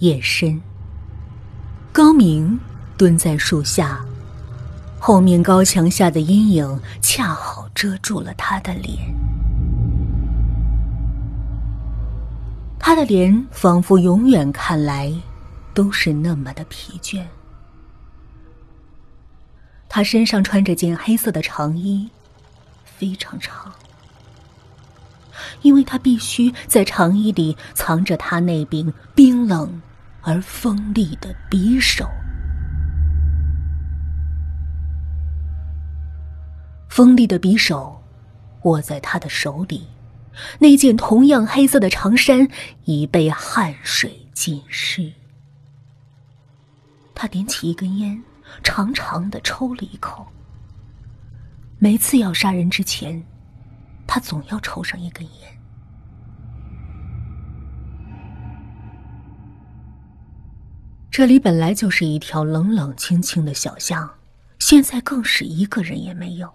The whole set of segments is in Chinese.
夜深，高明蹲在树下，后面高墙下的阴影恰好遮住了他的脸。他的脸仿佛永远看来都是那么的疲倦。他身上穿着件黑色的长衣，非常长，因为他必须在长衣里藏着他那柄冰冷而锋利的匕首。锋利的匕首握在他的手里，那件同样黑色的长衫已被汗水浸湿。他点起一根烟。长长的抽了一口。每次要杀人之前，他总要抽上一根烟。这里本来就是一条冷冷清清的小巷，现在更是一个人也没有。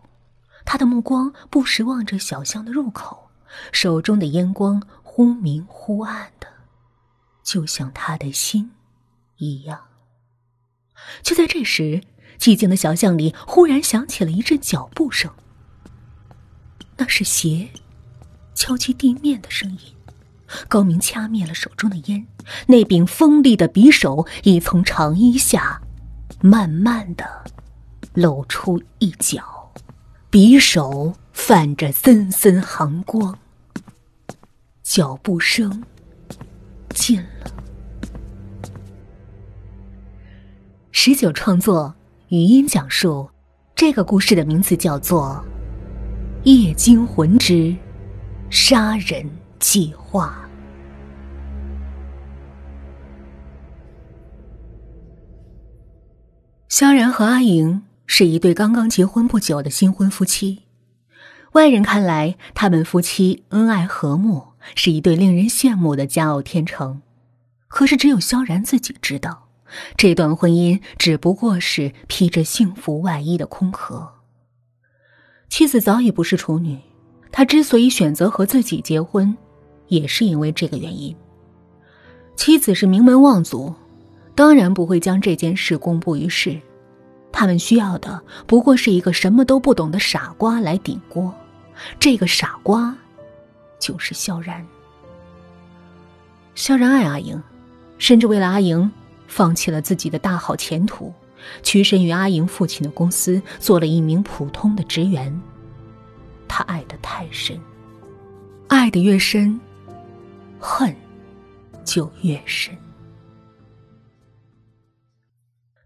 他的目光不时望着小巷的入口，手中的烟光忽明忽暗的，就像他的心一样。就在这时，寂静的小巷里忽然响起了一阵脚步声。那是鞋敲击地面的声音。高明掐灭了手中的烟，那柄锋利的匕首已从长衣下慢慢的露出一角，匕首泛着森森寒光。脚步声近了。十九创作，语音讲述，这个故事的名字叫做《夜惊魂之杀人计划》。萧然和阿莹是一对刚刚结婚不久的新婚夫妻，外人看来，他们夫妻恩爱和睦，是一对令人羡慕的佳偶天成。可是，只有萧然自己知道。这段婚姻只不过是披着幸福外衣的空壳。妻子早已不是处女，他之所以选择和自己结婚，也是因为这个原因。妻子是名门望族，当然不会将这件事公布于世。他们需要的不过是一个什么都不懂的傻瓜来顶锅。这个傻瓜，就是萧然。萧然爱阿莹，甚至为了阿莹。放弃了自己的大好前途，屈身于阿莹父亲的公司，做了一名普通的职员。他爱的太深，爱的越深，恨就越深。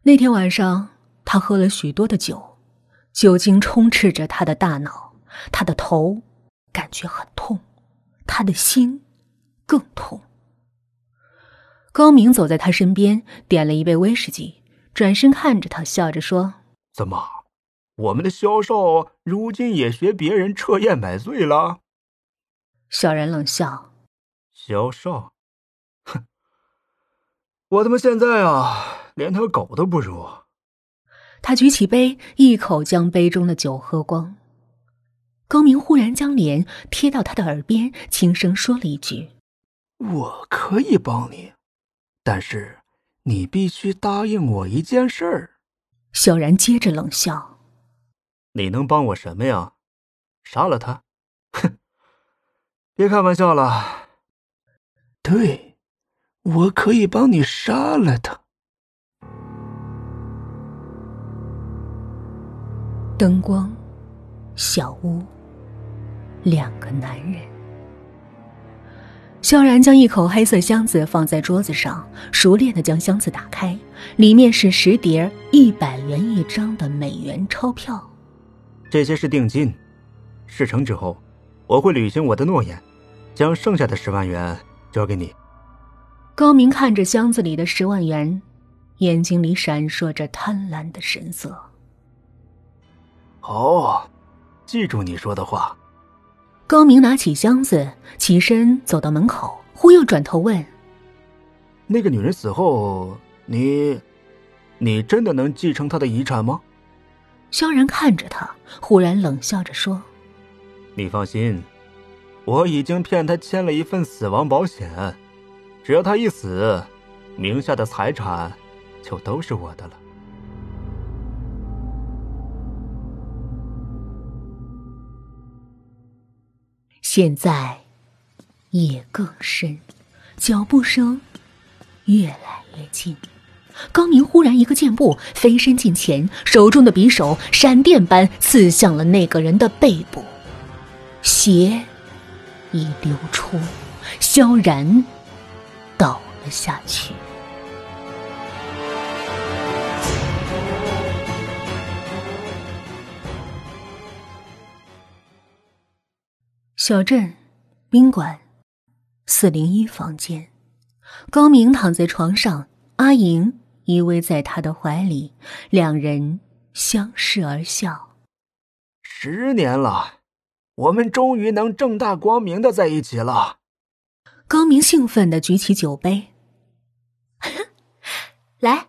那天晚上，他喝了许多的酒，酒精充斥着他的大脑，他的头感觉很痛，他的心更痛。高明走在他身边，点了一杯威士忌，转身看着他，笑着说：“怎么，我们的萧少如今也学别人彻夜买醉了？”小然冷笑：“萧少，哼，我他妈现在啊，连条狗都不如。”他举起杯，一口将杯中的酒喝光。高明忽然将脸贴到他的耳边，轻声说了一句：“我可以帮你。”但是，你必须答应我一件事儿。小然接着冷笑：“你能帮我什么呀？杀了他？哼！别开玩笑了。对，我可以帮你杀了他。”灯光，小屋，两个男人。萧然将一口黑色箱子放在桌子上，熟练的将箱子打开，里面是十叠一百元一张的美元钞票。这些是定金，事成之后，我会履行我的诺言，将剩下的十万元交给你。高明看着箱子里的十万元，眼睛里闪烁着贪婪的神色。好，记住你说的话。高明拿起箱子，起身走到门口，忽又转头问：“那个女人死后，你，你真的能继承她的遗产吗？”萧然看着他，忽然冷笑着说：“你放心，我已经骗她签了一份死亡保险，只要她一死，名下的财产就都是我的了。现在夜更深，脚步声越来越近。高明忽然一个箭步飞身近前，手中的匕首闪电般刺向了那个人的背部，血已流出，萧然倒了下去。小镇宾馆四零一房间，高明躺在床上，阿莹依偎在他的怀里，两人相视而笑。十年了，我们终于能正大光明的在一起了。高明兴奋的举起酒杯，来，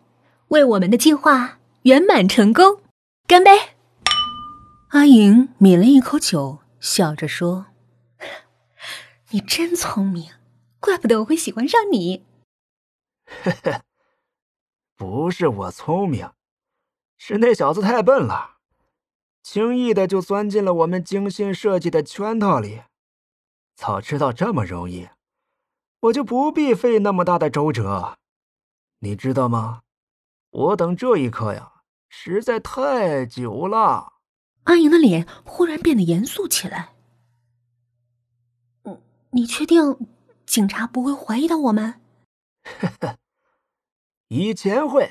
为我们的计划圆满成功，干杯！阿莹抿了一口酒，笑着说。你真聪明，怪不得我会喜欢上你。不是我聪明，是那小子太笨了，轻易的就钻进了我们精心设计的圈套里。早知道这么容易，我就不必费那么大的周折。你知道吗？我等这一刻呀，实在太久了。阿莹的脸忽然变得严肃起来。你确定警察不会怀疑到我们？以前会，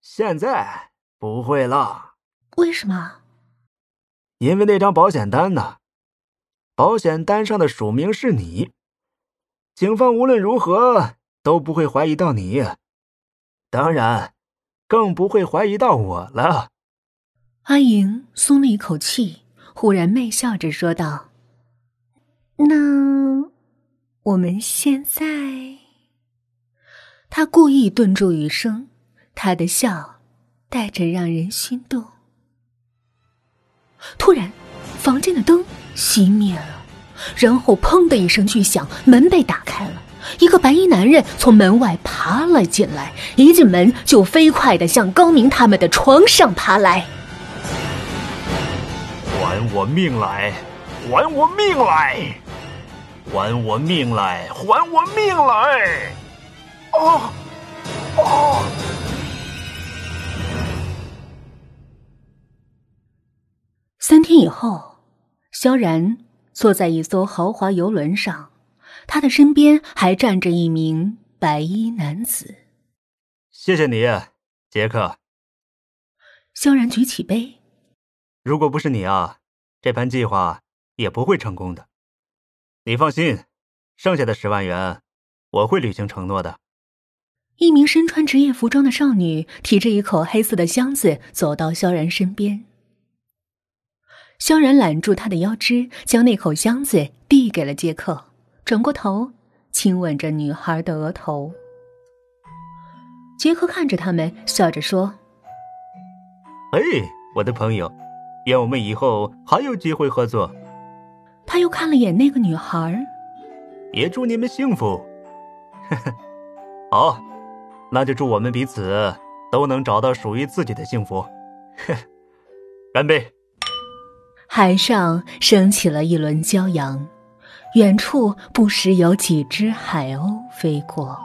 现在不会了。为什么？因为那张保险单呢？保险单上的署名是你，警方无论如何都不会怀疑到你，当然，更不会怀疑到我了。阿莹松了一口气，忽然媚笑着说道：“那……”我们现在，他故意顿住语声，他的笑带着让人心动。突然，房间的灯熄灭了，然后砰的一声巨响，门被打开了，一个白衣男人从门外爬了进来，一进门就飞快的向高明他们的床上爬来。还我命来！还我命来！还我命来！还我命来！啊啊！三天以后，萧然坐在一艘豪华游轮上，他的身边还站着一名白衣男子。谢谢你，杰克。萧然举起杯。如果不是你啊，这盘计划也不会成功的。你放心，剩下的十万元我会履行承诺的。一名身穿职业服装的少女提着一口黑色的箱子走到萧然身边。萧然揽住她的腰肢，将那口箱子递给了杰克，转过头亲吻着女孩的额头。杰克看着他们，笑着说：“哎，我的朋友，愿我们以后还有机会合作。”他又看了眼那个女孩，也祝你们幸福。呵呵，好，那就祝我们彼此都能找到属于自己的幸福。呵，干杯！海上升起了一轮骄阳，远处不时有几只海鸥飞过。